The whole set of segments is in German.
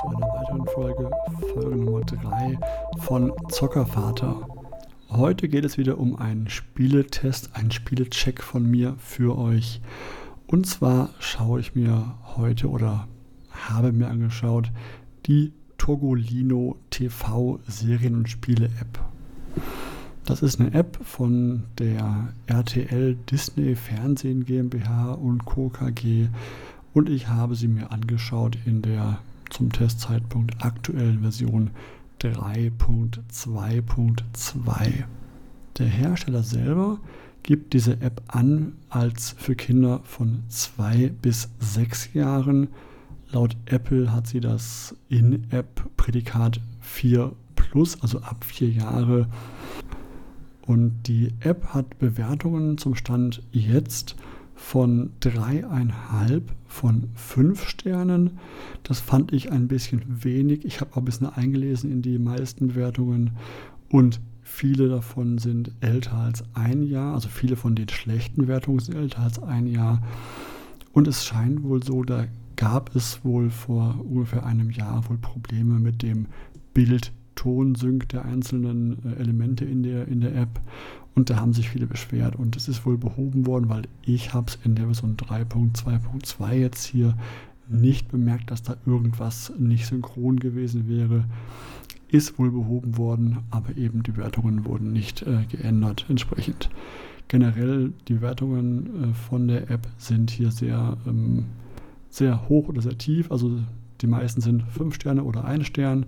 zu einer weiteren Folge, Folge Nummer 3 von Zockervater. Heute geht es wieder um einen Spieletest, einen Spielecheck von mir für euch. Und zwar schaue ich mir heute oder habe mir angeschaut die Togolino TV Serien- und Spiele-App. Das ist eine App von der RTL Disney Fernsehen GmbH und Co. KG und ich habe sie mir angeschaut in der zum Testzeitpunkt aktuellen Version 3.2.2. Der Hersteller selber gibt diese App an als für Kinder von 2 bis 6 Jahren. Laut Apple hat sie das In-App-Prädikat 4 Plus, also ab 4 Jahre. Und die App hat Bewertungen zum Stand jetzt von dreieinhalb von fünf Sternen. Das fand ich ein bisschen wenig. Ich habe auch ein bisschen eingelesen in die meisten Bewertungen und viele davon sind älter als ein Jahr. Also viele von den schlechten Bewertungen sind älter als ein Jahr. Und es scheint wohl so, da gab es wohl vor ungefähr einem Jahr wohl Probleme mit dem Bild Ton-Sync der einzelnen äh, Elemente in der, in der App. Und da haben sich viele beschwert. Und es ist wohl behoben worden, weil ich habe es in der Version 3.2.2 jetzt hier nicht bemerkt, dass da irgendwas nicht synchron gewesen wäre. Ist wohl behoben worden, aber eben die Wertungen wurden nicht äh, geändert entsprechend. Generell die Wertungen äh, von der App sind hier sehr, ähm, sehr hoch oder sehr tief. Also die meisten sind 5 Sterne oder 1 Stern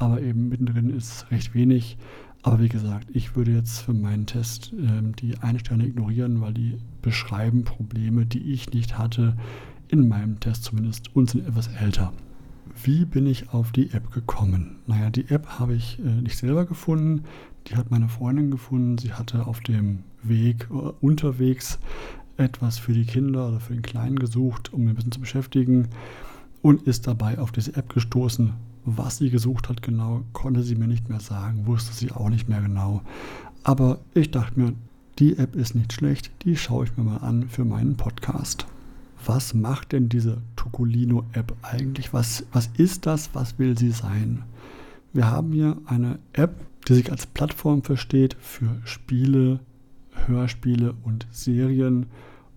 aber eben mittendrin ist recht wenig. Aber wie gesagt, ich würde jetzt für meinen Test ähm, die Sterne ignorieren, weil die beschreiben Probleme, die ich nicht hatte, in meinem Test zumindest, und sind etwas älter. Wie bin ich auf die App gekommen? Naja, die App habe ich äh, nicht selber gefunden, die hat meine Freundin gefunden. Sie hatte auf dem Weg, äh, unterwegs etwas für die Kinder oder für den Kleinen gesucht, um ihn ein bisschen zu beschäftigen und ist dabei auf diese App gestoßen, was sie gesucht hat genau, konnte sie mir nicht mehr sagen, wusste sie auch nicht mehr genau. Aber ich dachte mir, die App ist nicht schlecht, die schaue ich mir mal an für meinen Podcast. Was macht denn diese Tokolino-App eigentlich? Was, was ist das? Was will sie sein? Wir haben hier eine App, die sich als Plattform versteht für Spiele, Hörspiele und Serien.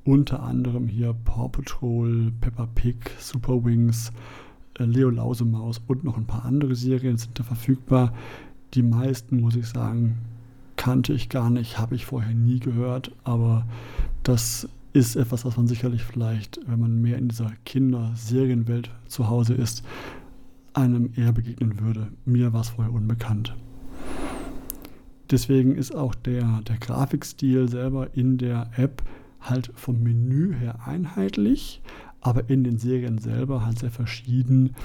Unter anderem hier Paw Patrol, Peppa Pig, Super Wings, Leo Lausemaus und noch ein paar andere Serien sind da verfügbar. Die meisten, muss ich sagen, kannte ich gar nicht, habe ich vorher nie gehört, aber das ist etwas, was man sicherlich vielleicht, wenn man mehr in dieser Kinder-Serienwelt zu Hause ist, einem eher begegnen würde. Mir war es vorher unbekannt. Deswegen ist auch der, der Grafikstil selber in der App halt vom Menü her einheitlich, aber in den Serien selber halt sehr verschieden.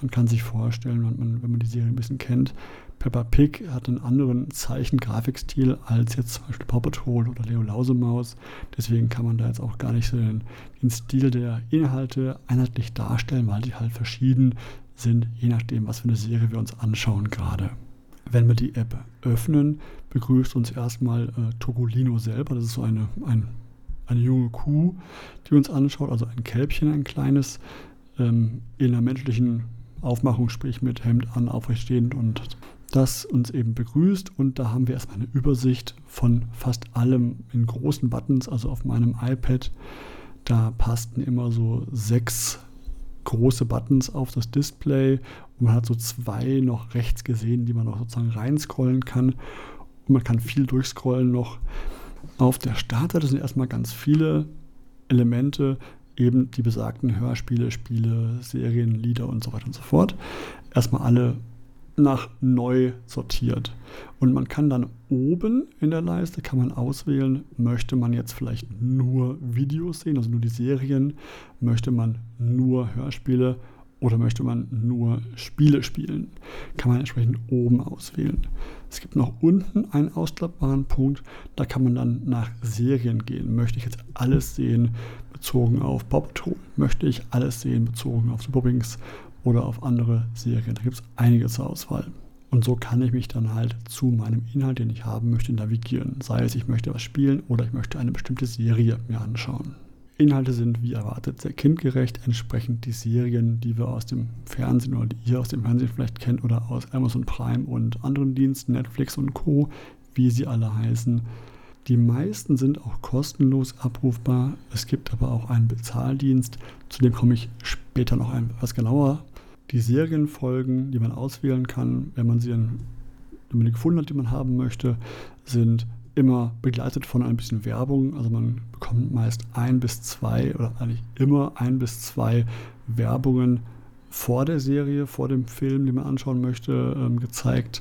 Man kann sich vorstellen, wenn man, wenn man die Serie ein bisschen kennt, Peppa Pig hat einen anderen Zeichen-Grafikstil als jetzt zum Beispiel Paw Patrol oder Leo Lausemaus. Deswegen kann man da jetzt auch gar nicht so den, den Stil der Inhalte einheitlich darstellen, weil die halt verschieden sind, je nachdem, was für eine Serie wir uns anschauen gerade. Wenn wir die App öffnen, begrüßt uns erstmal äh, Togolino selber. Das ist so eine, ein eine junge Kuh, die uns anschaut, also ein Kälbchen, ein kleines, ähm, in einer menschlichen Aufmachung, sprich mit Hemd an, aufrechtstehend und das uns eben begrüßt. Und da haben wir erstmal eine Übersicht von fast allem in großen Buttons, also auf meinem iPad. Da passten immer so sechs große Buttons auf das Display und man hat so zwei noch rechts gesehen, die man noch sozusagen reinscrollen kann. Und man kann viel durchscrollen noch. Auf der Startseite sind erstmal ganz viele Elemente, eben die besagten Hörspiele, Spiele, Serien, Lieder und so weiter und so fort. Erstmal alle nach neu sortiert. Und man kann dann oben in der Leiste kann man auswählen, möchte man jetzt vielleicht nur Videos sehen, also nur die Serien, möchte man nur Hörspiele oder möchte man nur Spiele spielen, kann man entsprechend oben auswählen. Es gibt noch unten einen ausklappbaren Punkt, da kann man dann nach Serien gehen. Möchte ich jetzt alles sehen bezogen auf Bob Patrol? Möchte ich alles sehen bezogen auf Superwings oder auf andere Serien? Da gibt es einige zur Auswahl. Und so kann ich mich dann halt zu meinem Inhalt, den ich haben möchte, navigieren. Sei es, ich möchte was spielen oder ich möchte eine bestimmte Serie mir anschauen. Inhalte sind wie erwartet sehr kindgerecht, entsprechend die Serien, die wir aus dem Fernsehen oder die ihr aus dem Fernsehen vielleicht kennt oder aus Amazon Prime und anderen Diensten, Netflix und Co., wie sie alle heißen. Die meisten sind auch kostenlos abrufbar. Es gibt aber auch einen Bezahldienst, zu dem komme ich später noch etwas genauer. Die Serienfolgen, die man auswählen kann, wenn man sie dann gefunden hat, die man haben möchte, sind immer begleitet von ein bisschen Werbung. Also man bekommt meist ein bis zwei oder eigentlich immer ein bis zwei Werbungen vor der Serie, vor dem Film, den man anschauen möchte, ähm, gezeigt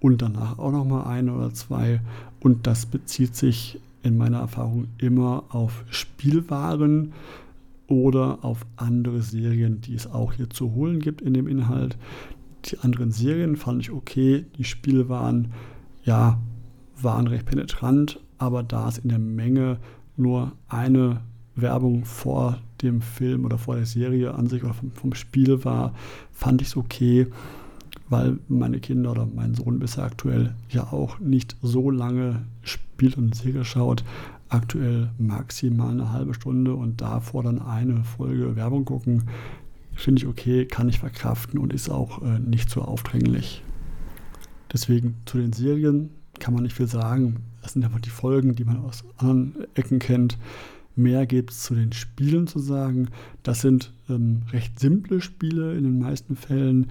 und danach auch nochmal eine oder zwei. Und das bezieht sich in meiner Erfahrung immer auf Spielwaren oder auf andere Serien, die es auch hier zu holen gibt in dem Inhalt. Die anderen Serien fand ich okay, die Spielwaren, ja, waren recht penetrant, aber da es in der Menge nur eine Werbung vor dem Film oder vor der Serie an sich oder vom, vom Spiel war, fand ich es okay, weil meine Kinder oder mein Sohn bisher aktuell ja auch nicht so lange spielt und Serie schaut. Aktuell maximal eine halbe Stunde und davor dann eine Folge Werbung gucken, finde ich okay, kann ich verkraften und ist auch äh, nicht so aufdringlich. Deswegen zu den Serien kann man nicht viel sagen. Das sind einfach die Folgen, die man aus anderen Ecken kennt. Mehr gibt es zu den Spielen zu sagen. Das sind ähm, recht simple Spiele in den meisten Fällen.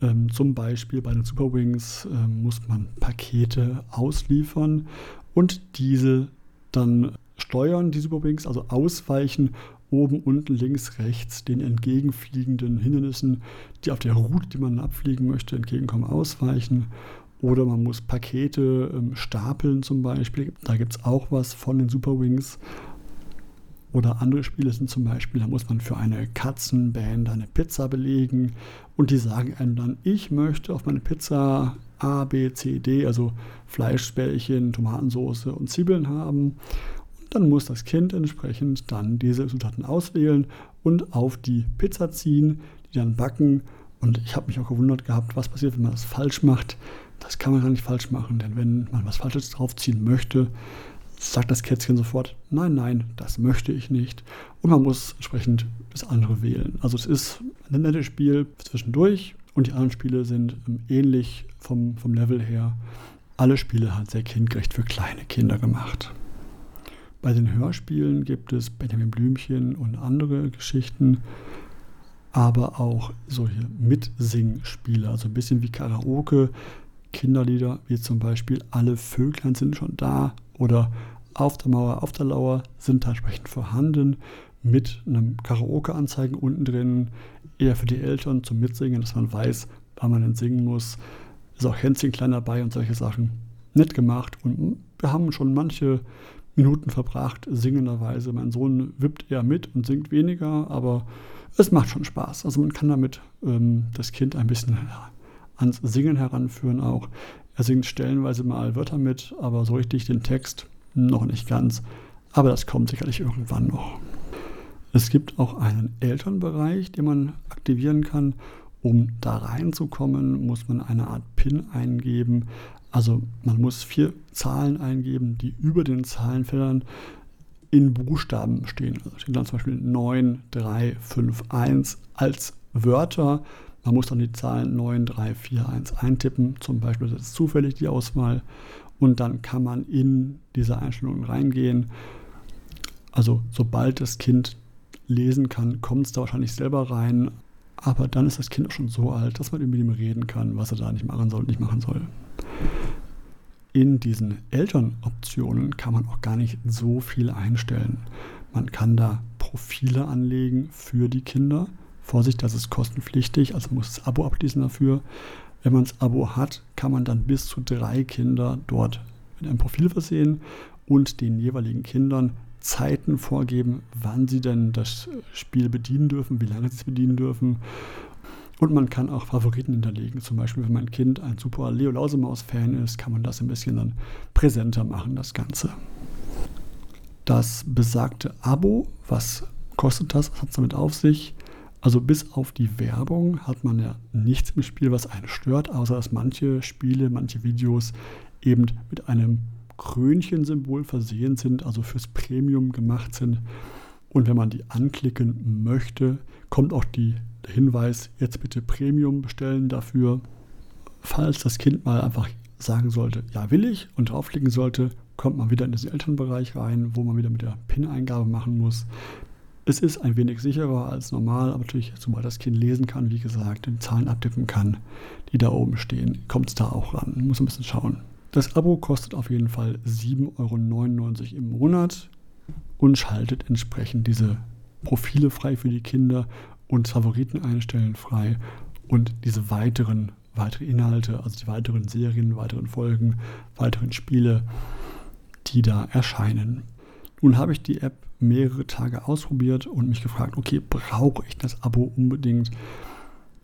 Ähm, zum Beispiel bei den Super Wings ähm, muss man Pakete ausliefern und diese dann steuern, die Super Wings, also ausweichen, oben, unten, links, rechts den entgegenfliegenden Hindernissen, die auf der Route, die man abfliegen möchte, entgegenkommen, ausweichen. Oder man muss Pakete ähm, stapeln zum Beispiel. Da gibt es auch was von den Super Wings. Oder andere Spiele sind zum Beispiel, da muss man für eine Katzenband eine Pizza belegen und die sagen einem dann, ich möchte auf meine Pizza A, B, C, D, also Fleischbällchen, Tomatensauce und Zwiebeln haben. Und dann muss das Kind entsprechend dann diese Zutaten auswählen und auf die Pizza ziehen, die dann backen. Und ich habe mich auch gewundert gehabt, was passiert, wenn man das falsch macht. Das kann man gar nicht falsch machen, denn wenn man was Falsches draufziehen möchte, sagt das Kätzchen sofort, nein, nein, das möchte ich nicht. Und man muss entsprechend das andere wählen. Also es ist ein nettes Spiel zwischendurch und die anderen Spiele sind ähnlich vom, vom Level her. Alle Spiele hat sehr kindgerecht für kleine Kinder gemacht. Bei den Hörspielen gibt es Benjamin Blümchen und andere Geschichten, aber auch solche Mitsingspiele, also ein bisschen wie Karaoke, Kinderlieder, wie zum Beispiel Alle Vöglein sind schon da oder Auf der Mauer, auf der Lauer sind entsprechend vorhanden mit einem Karaoke-Anzeigen unten drin, eher für die Eltern zum Mitsingen, dass man weiß, wann man denn singen muss. Ist auch Hänschen klein dabei und solche Sachen. Nett gemacht und wir haben schon manche Minuten verbracht, singenderweise. Mein Sohn wippt eher mit und singt weniger, aber es macht schon Spaß. Also man kann damit ähm, das Kind ein bisschen ans Singen heranführen auch. Er singt stellenweise mal Wörter mit, aber so richtig den Text noch nicht ganz. Aber das kommt sicherlich irgendwann noch. Es gibt auch einen Elternbereich, den man aktivieren kann. Um da reinzukommen, muss man eine Art PIN eingeben. Also man muss vier Zahlen eingeben, die über den Zahlenfeldern in Buchstaben stehen. Also steht dann zum Beispiel 9, 3, 5, 1 als Wörter man muss dann die Zahlen 9, 3, 4, 1 eintippen, zum Beispiel das ist zufällig die Auswahl. Und dann kann man in diese Einstellungen reingehen. Also sobald das Kind lesen kann, kommt es da wahrscheinlich selber rein. Aber dann ist das Kind auch schon so alt, dass man mit ihm reden kann, was er da nicht machen soll und nicht machen soll. In diesen Elternoptionen kann man auch gar nicht so viel einstellen. Man kann da Profile anlegen für die Kinder. Vorsicht, das ist kostenpflichtig, also muss das Abo abschließen dafür. Wenn man das Abo hat, kann man dann bis zu drei Kinder dort mit einem Profil versehen und den jeweiligen Kindern Zeiten vorgeben, wann sie denn das Spiel bedienen dürfen, wie lange sie es bedienen dürfen. Und man kann auch Favoriten hinterlegen. Zum Beispiel, wenn mein Kind ein super Leo Lausemaus-Fan ist, kann man das ein bisschen dann präsenter machen, das Ganze. Das besagte Abo, was kostet das? Was hat es damit auf sich? Also bis auf die Werbung hat man ja nichts im Spiel, was einen stört, außer dass manche Spiele, manche Videos eben mit einem Krönchensymbol versehen sind, also fürs Premium gemacht sind. Und wenn man die anklicken möchte, kommt auch die, der Hinweis, jetzt bitte Premium bestellen dafür. Falls das Kind mal einfach sagen sollte, ja will ich und draufklicken sollte, kommt man wieder in den Elternbereich rein, wo man wieder mit der PIN-Eingabe machen muss. Es ist ein wenig sicherer als normal, aber natürlich, sobald das Kind lesen kann, wie gesagt, die Zahlen abtippen kann, die da oben stehen, kommt es da auch ran. Muss ein bisschen schauen. Das Abo kostet auf jeden Fall 7,99 Euro im Monat und schaltet entsprechend diese Profile frei für die Kinder und Favoriten einstellen frei und diese weiteren weitere Inhalte, also die weiteren Serien, weiteren Folgen, weiteren Spiele, die da erscheinen. Nun habe ich die App mehrere Tage ausprobiert und mich gefragt, okay, brauche ich das Abo unbedingt?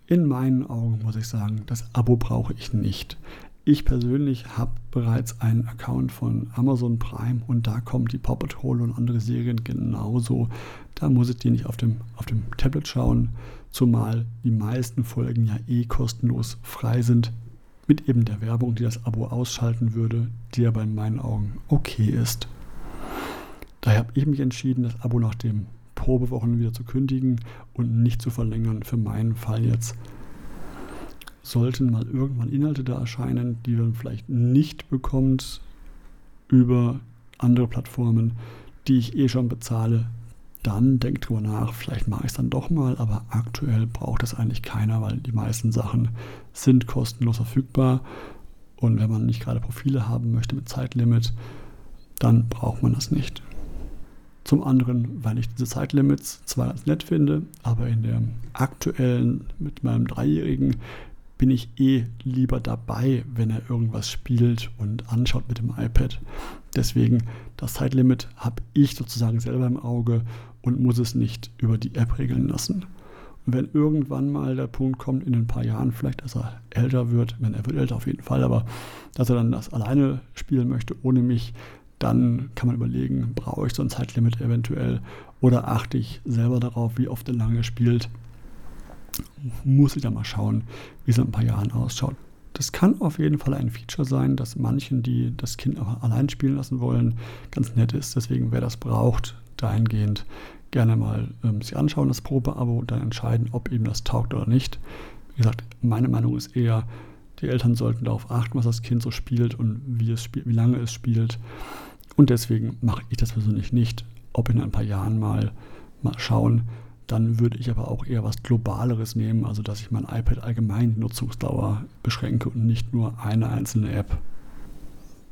In meinen Augen muss ich sagen, das Abo brauche ich nicht. Ich persönlich habe bereits einen Account von Amazon Prime und da kommen die Paw Patrol und andere Serien genauso. Da muss ich die nicht auf dem, auf dem Tablet schauen, zumal die meisten Folgen ja eh kostenlos frei sind. Mit eben der Werbung, die das Abo ausschalten würde, die aber in meinen Augen okay ist. Daher habe ich mich entschieden, das Abo nach dem Probewochen wieder zu kündigen und nicht zu verlängern. Für meinen Fall jetzt sollten mal irgendwann Inhalte da erscheinen, die man vielleicht nicht bekommt über andere Plattformen, die ich eh schon bezahle, dann denkt drüber nach, vielleicht mache ich es dann doch mal, aber aktuell braucht das eigentlich keiner, weil die meisten Sachen sind kostenlos verfügbar und wenn man nicht gerade Profile haben möchte mit Zeitlimit, dann braucht man das nicht. Zum anderen, weil ich diese Zeitlimits zwar ganz nett finde, aber in der aktuellen, mit meinem Dreijährigen, bin ich eh lieber dabei, wenn er irgendwas spielt und anschaut mit dem iPad. Deswegen, das Zeitlimit habe ich sozusagen selber im Auge und muss es nicht über die App regeln lassen. Und wenn irgendwann mal der Punkt kommt, in ein paar Jahren vielleicht, dass er älter wird, wenn er wird älter auf jeden Fall, aber dass er dann das alleine spielen möchte, ohne mich, dann kann man überlegen, brauche ich so ein Zeitlimit eventuell oder achte ich selber darauf, wie oft er lange spielt muss ich da mal schauen, wie es in ein paar Jahren ausschaut. Das kann auf jeden Fall ein Feature sein, dass manchen, die das Kind auch allein spielen lassen wollen, ganz nett ist. Deswegen, wer das braucht, dahingehend gerne mal ähm, sich anschauen, das Probeabo, und dann entscheiden, ob eben das taugt oder nicht. Wie gesagt, meine Meinung ist eher, die Eltern sollten darauf achten, was das Kind so spielt und wie, es spiel wie lange es spielt. Und deswegen mache ich das persönlich nicht. Ob in ein paar Jahren mal, mal schauen, dann würde ich aber auch eher was Globaleres nehmen, also dass ich mein iPad allgemein die Nutzungsdauer beschränke und nicht nur eine einzelne App.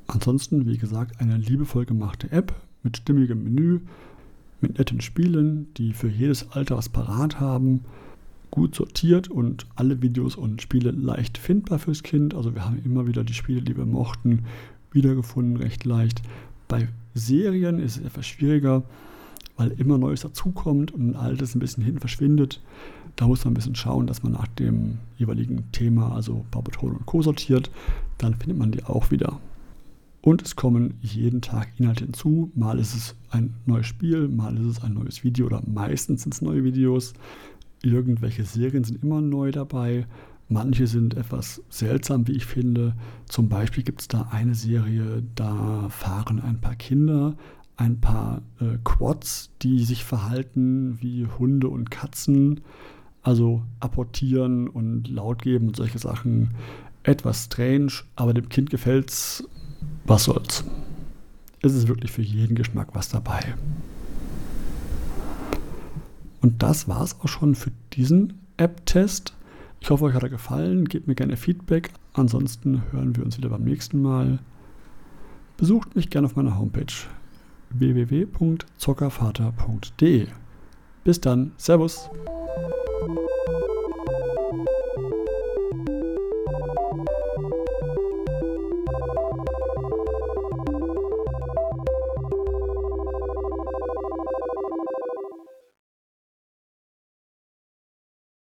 Ansonsten, wie gesagt, eine liebevoll gemachte App mit stimmigem Menü, mit netten Spielen, die für jedes Alter was parat haben, gut sortiert und alle Videos und Spiele leicht findbar fürs Kind. Also wir haben immer wieder die Spiele, die wir mochten, wiedergefunden, recht leicht. Bei Serien ist es etwas schwieriger weil immer Neues dazukommt und Altes ein bisschen hinten verschwindet. Da muss man ein bisschen schauen, dass man nach dem jeweiligen Thema, also Paw Patrol und Co. sortiert. Dann findet man die auch wieder. Und es kommen jeden Tag Inhalte hinzu. Mal ist es ein neues Spiel, mal ist es ein neues Video oder meistens sind es neue Videos. Irgendwelche Serien sind immer neu dabei. Manche sind etwas seltsam, wie ich finde. Zum Beispiel gibt es da eine Serie, da fahren ein paar Kinder ein paar äh, Quads, die sich verhalten wie Hunde und Katzen, also apportieren und laut geben und solche Sachen. Etwas strange, aber dem Kind gefällt's. Was soll's? Es ist wirklich für jeden Geschmack was dabei. Und das war's auch schon für diesen App-Test. Ich hoffe, euch hat er gefallen. Gebt mir gerne Feedback. Ansonsten hören wir uns wieder beim nächsten Mal. Besucht mich gerne auf meiner Homepage www.zockervater.de. Bis dann, Servus.